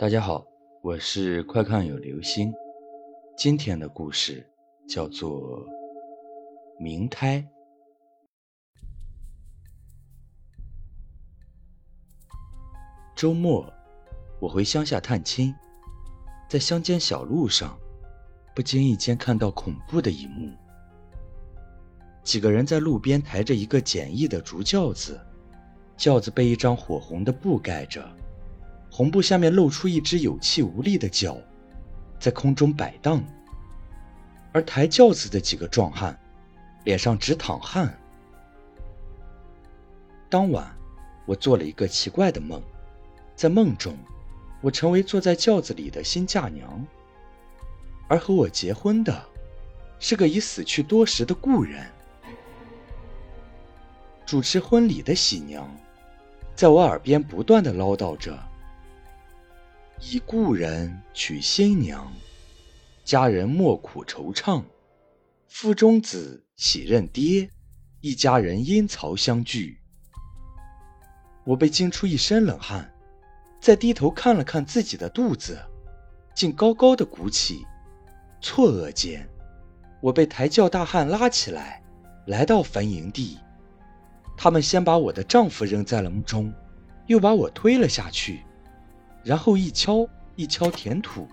大家好，我是快看有流星。今天的故事叫做《明胎》。周末，我回乡下探亲，在乡间小路上，不经意间看到恐怖的一幕：几个人在路边抬着一个简易的竹轿子，轿子被一张火红的布盖着。红布下面露出一只有气无力的脚，在空中摆荡。而抬轿子的几个壮汉，脸上直淌汗。当晚，我做了一个奇怪的梦，在梦中，我成为坐在轿子里的新嫁娘，而和我结婚的，是个已死去多时的故人。主持婚礼的喜娘，在我耳边不断的唠叨着。以故人娶新娘，家人莫苦惆怅。腹中子喜认爹，一家人阴曹相聚。我被惊出一身冷汗，再低头看了看自己的肚子，竟高高的鼓起。错愕间，我被抬轿大汉拉起来，来到坟营地。他们先把我的丈夫扔在了墓中，又把我推了下去。然后一敲一敲填土，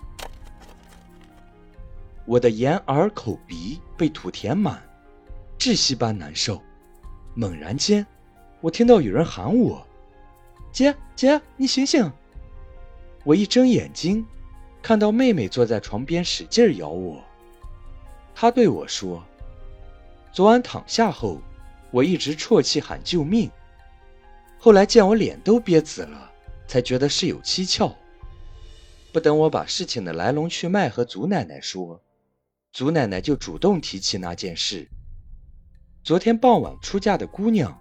我的眼耳口鼻被土填满，窒息般难受。猛然间，我听到有人喊我：“姐姐，你醒醒！”我一睁眼睛，看到妹妹坐在床边使劲咬我。她对我说：“昨晚躺下后，我一直啜泣喊救命，后来见我脸都憋紫了。”才觉得事有蹊跷。不等我把事情的来龙去脉和祖奶奶说，祖奶奶就主动提起那件事。昨天傍晚出嫁的姑娘，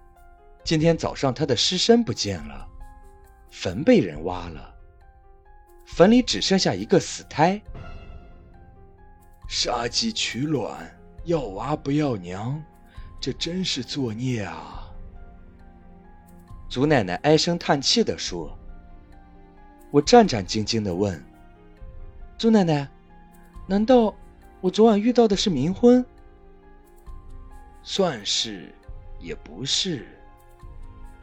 今天早上她的尸身不见了，坟被人挖了，坟里只剩下一个死胎。杀鸡取卵，要娃不要娘，这真是作孽啊！祖奶奶唉声叹气地说。我战战兢兢地问：“祖奶奶，难道我昨晚遇到的是冥婚？”“算是，也不是。”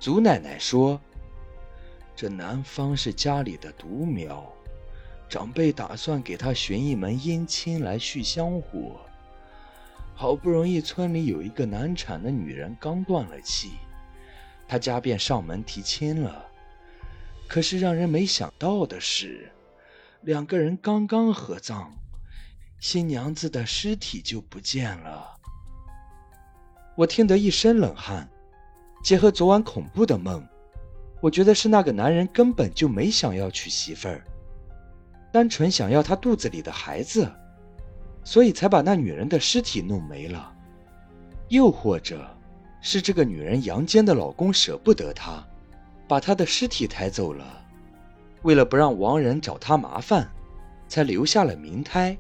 祖奶奶说：“这男方是家里的独苗，长辈打算给他寻一门姻亲来续香火。好不容易村里有一个难产的女人刚断了气，他家便上门提亲了。”可是让人没想到的是，两个人刚刚合葬，新娘子的尸体就不见了。我听得一身冷汗。结合昨晚恐怖的梦，我觉得是那个男人根本就没想要娶媳妇儿，单纯想要他肚子里的孩子，所以才把那女人的尸体弄没了。又或者，是这个女人阳间的老公舍不得她。把他的尸体抬走了，为了不让亡人找他麻烦，才留下了冥胎。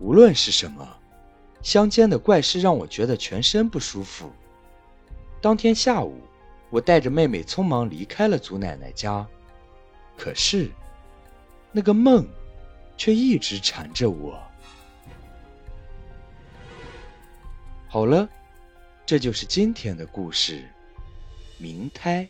无论是什么，乡间的怪事让我觉得全身不舒服。当天下午，我带着妹妹匆忙离开了祖奶奶家，可是，那个梦，却一直缠着我。好了，这就是今天的故事。明胎。